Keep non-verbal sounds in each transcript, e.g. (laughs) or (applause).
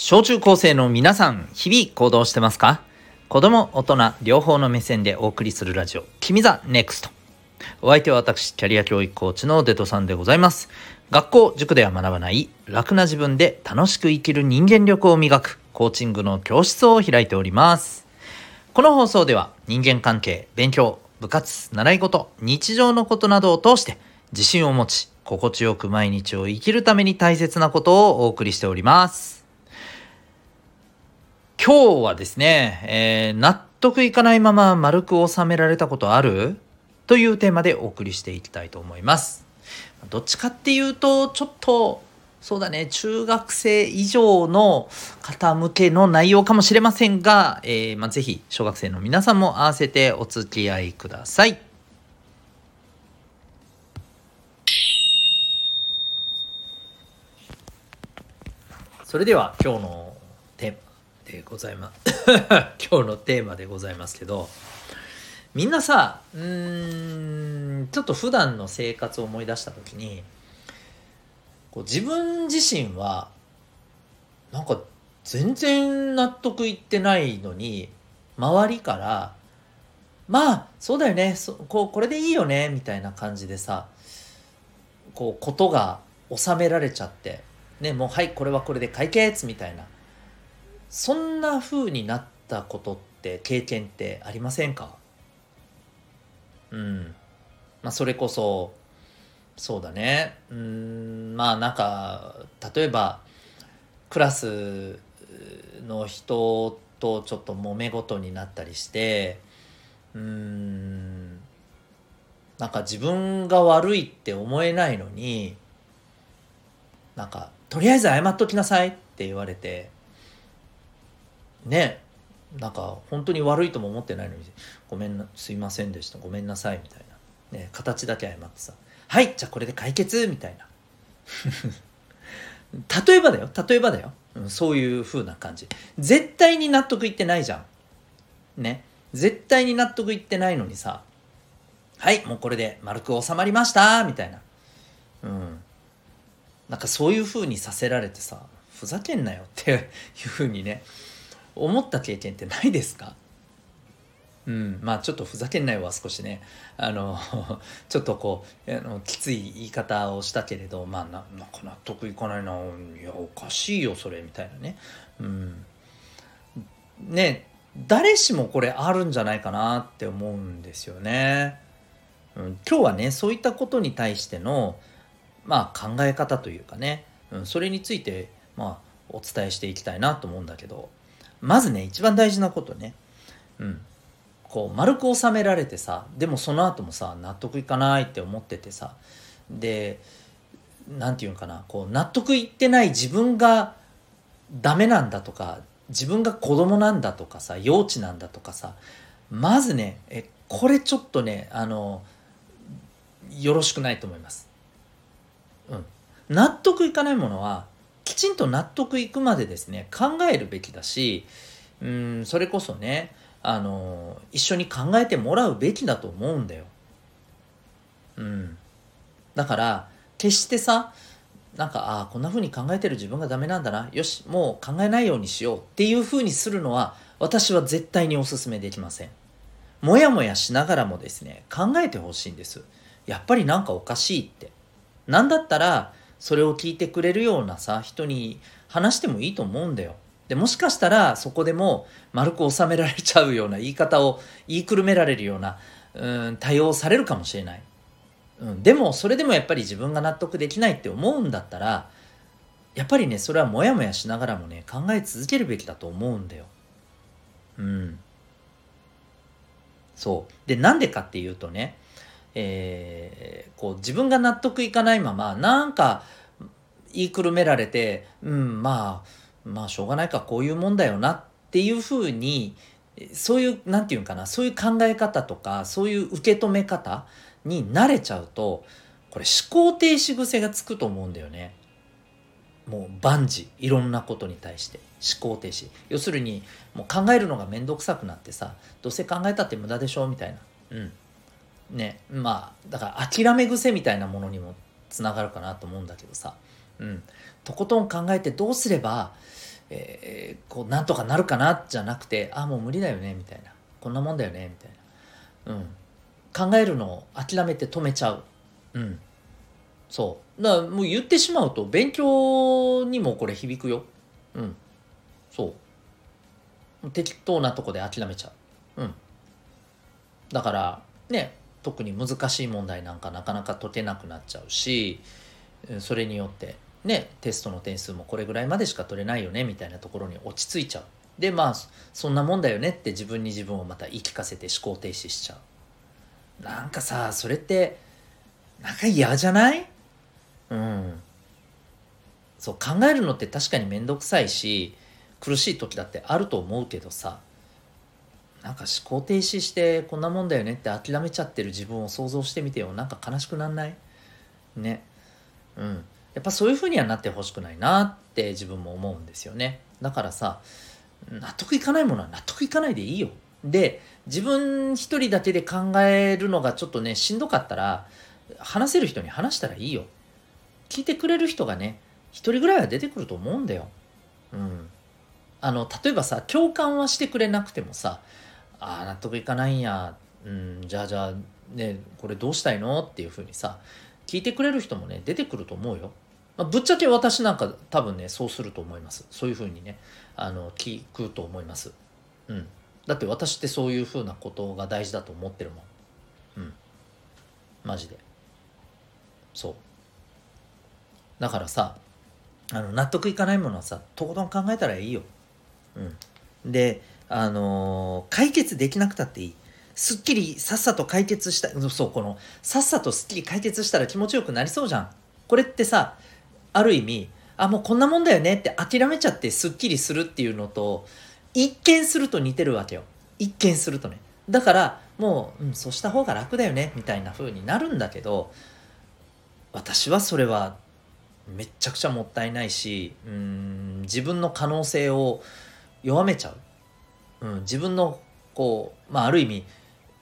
小中高生の皆さん、日々行動してますか？子供、大人、両方の目線でお送りするラジオ、君ザネクスト。お相手は私、キャリア教育コーチのデトさんでございます。学校、塾では学ばない楽な自分で楽しく生きる人間力を磨くコーチングの教室を開いております。この放送では人間関係、勉強、部活、習い事、日常のことなどを通して自信を持ち、心地よく毎日を生きるために大切なことをお送りしております。今日はですね、えー、納得いかないまま丸く収められたことある？というテーマでお送りしていきたいと思います。どっちかっていうと、ちょっと、そうだね、中学生以上の方向けの内容かもしれませんが、えー、まあ、ぜひ小学生の皆さんも合わせてお付き合いください。それでは今日のでございます (laughs) 今日のテーマでございますけどみんなさうーんちょっと普段の生活を思い出した時にこう自分自身はなんか全然納得いってないのに周りからまあそうだよねそこうこれでいいよねみたいな感じでさこうことが収められちゃってね、もうはいこれはこれで解決みたいな。そんな風になったことって経験ってありませんか？うん。まあそれこそそうだね。うんまあなんか例えばクラスの人とちょっと揉め事になったりしてうんなんか自分が悪いって思えないのになんかとりあえず謝っときなさいって言われてねなんか本当に悪いとも思ってないのにごめんなすいませんでしたごめんなさいみたいな、ね、形だけ謝ってさはいじゃあこれで解決みたいな。(laughs) 例えばだよ例えばだよ、うん、そういう風な感じ。絶対に納得いってないじゃん。ね絶対に納得いってないのにさはいもうこれで丸く収まりましたみたいな。うん。なんかそういう風にさせられてさふざけんなよっていう風にね思った経験ってないですか？うんまあちょっとふざけんなよは少しね。あの (laughs) ちょっとこうあのきつい言い方をしたけれどまあななんか納得いかないな。いやおかしいよそれみたいなね。うん。ね誰しもこれあるんじゃないかなって思うんですよね。うん、今日はねそういったことに対してのまあ、考え方というかね、うん、それについて、まあ、お伝えしていきたいなと思うんだけど。まずね一番大事なことね、うん、こう丸く収められてさでもその後もさ納得いかないって思っててさ。で何て言うのかな。こう納得いってない自分がダメなんだとか自分が子供なんだとかさ幼稚なんだとかさ。まずねえこれちょっとねあのよろしくないと思います。うん、納得いかないものはきちんと納得いくまでですね考えるべきだしうんそれこそねあの一緒に考えてもらうべきだと思うんだよ。うん、だから決してさなんかああこんな風に考えてる自分がダメなんだなよしもう考えないようにしようっていう風にするのは私は絶対にお勧めできません。もやもやしながらもですね考えてほしいんです。やっぱりなんかおかしいって。なんだったらそれを聞いてくれるようなさ人に話してもいいと思うんだよ。でもしかしたらそこでも丸く収められちゃうような言い方を言いくるめられるようなうん対応されるかもしれない、うん、でもそれでもやっぱり自分が納得できないって思うんだったらやっぱりねそれはモヤモヤしながらもね考え続けるべきだと思うんだよ。うん。そう。でなんでかっていうとねえー、こう自分が納得いかないままなんか言いくるめられてうんまあまあしょうがないかこういうもんだよなっていうふうにそういう何て言うかなそういう考え方とかそういう受け止め方に慣れちゃうとこれ思考停止癖がつくと思うんだよね。もう万事いろんなことに対して思考停止。要するにもう考えるのが面倒くさくなってさどうせ考えたって無駄でしょみたいな。うん。ね。まあだから諦め癖みたいなものにもつながるかなと思うんだけどさ、うん、とことん考えてどうすればえー、こうなんとかなるかなじゃなくてあもう無理だよねみたいな。こんなもんだよねみたいな、うん、考えるのを諦めて止めちゃう、うん、そう。だからもう言ってしまうと勉強にもこれ響くよ、うん、そう。適当なとこで諦めちゃう、うん、だからね特に難しい問題なんかなかなか解けなくなっちゃうしそれによって。ねテストの点数もこれぐらいまでしか取れないよねみたいなところに落ち着いちゃう。でまあそんなもんだよねって自分に自分をまた言い聞かせて思考停止しちゃう。なんかさそれってなんか嫌じゃない？うん。そう考えるのって確かに面倒くさいし苦しい時だってあると思うけどさなんか思考停止してこんなもんだよねって諦めちゃってる自分を想像してみてよ。なんか悲しくなんない？ね。うん。やっぱそういう風にはなってほしくないなって自分も思うんですよね。だからさ納得いかないものは納得いかないでいいよ。で自分一人だけで考えるのがちょっとねしんどかったら話せる人に話したらいいよ。聞いてくれる人がね一人ぐらいは出てくると思うんだよ。うん。あの例えばさ共感はしてくれなくてもさああ納得いかないんや、うん、じゃあじゃあねこれどうしたいの？っていうふうにさ聞いてくれる人もね出てくると思うよ。まあ、ぶっちゃけ私なんか多分ねそうすると思いますそういうふうにねあの聞くと思います。うん、だって私ってそういうふうなことが大事だと思ってるもん。うんマジでそうだからさあの納得いかないものはさとことん考えたらいいよ。うん、であのー、解決できなくたっていい。すっきりさっさと解決した、そう、この、さっさとすっきり解決したら気持ちよくなりそうじゃん。これってさ、ある意味、あ、もうこんなもんだよねって諦めちゃってすっきりするっていうのと、一見すると似てるわけよ。一見するとね。だから、もう、うん、そうした方が楽だよね、みたいな風になるんだけど、私はそれはめっちゃくちゃもったいないし、うん、自分の可能性を弱めちゃう。うん、自分のこう、まあ、ある意味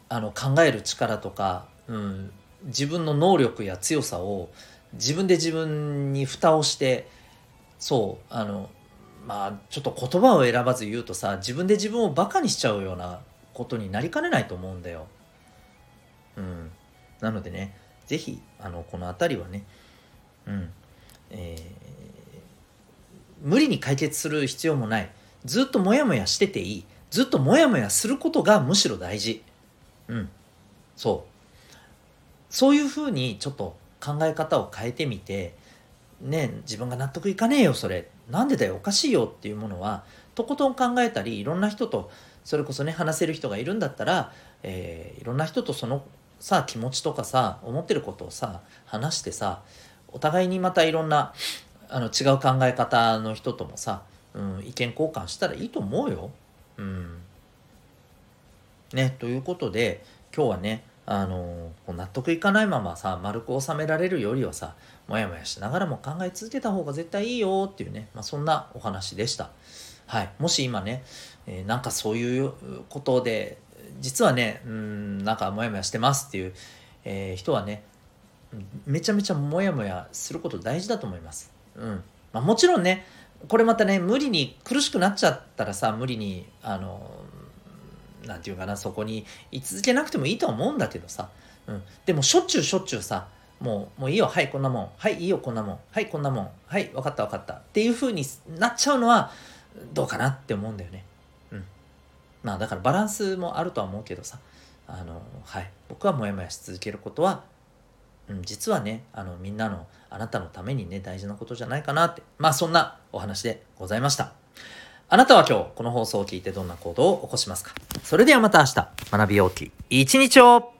あの考える力とか、うん、自分の能力や強さを自分で自分に蓋をしてそうあのまあちょっと言葉を選ばず言うとさ自分で自分をバカにしちゃうようなことになりかねないと思うんだよ。うん、なのでね是非あのこの辺りはね、うんえー、無理に解決する必要もないずっとモヤモヤしてていいずっとモヤモヤすることがむしろ大事。うん。そう。そういうふうにちょっと考え方を変えてみて、ね、自分が納得いかねえよ、それ。なんでだよ、おかしいよっていうものは、とことん考えたり、いろんな人と、それこそね、話せる人がいるんだったら、えー、いろんな人とそのさ、気持ちとかさ、思ってることをさ、話してさ、お互いにまたいろんな、あの、違う考え方の人ともさ、うん、意見交換したらいいと思うよ。うん。ね、ということで、今日はね、あのー、納得いかないままさ、丸く収められるよりはさ、もやもやしながらも考え続けた方が絶対いいよっていうね、まあ、そんなお話でした。はい。もし今ね、えー、なんかそういうことで、実はね、うん、なんかモヤモヤしてますっていう、えー、人はね、めちゃめちゃモヤモヤすること大事だと思います。うん。まあ、もちろんね、これまたね、無理に苦しくなっちゃったらさ、無理に、あの、なんていうかな、そこに居続けなくてもいいとは思うんだけどさ。うん。でも、しょっちゅうしょっちゅうさ、もう、もういいよ、はい、こんなもん。はい、いいよ、こんなもん。はい、こんなもん。はい、わかった、わかった。っていう風になっちゃうのは、どうかなって思うんだよね。うん。まあ、だからバランスもあるとは思うけどさ。あの、はい。僕はモヤモヤし続けることは、うん、実はね、あの、みんなの、あなたのためにね、大事なことじゃないかなって。まあ、そんなお話でございました。あなたは今日この放送を聞いてどんな行動を起こしますか？それではまた明日。学びようき一日を。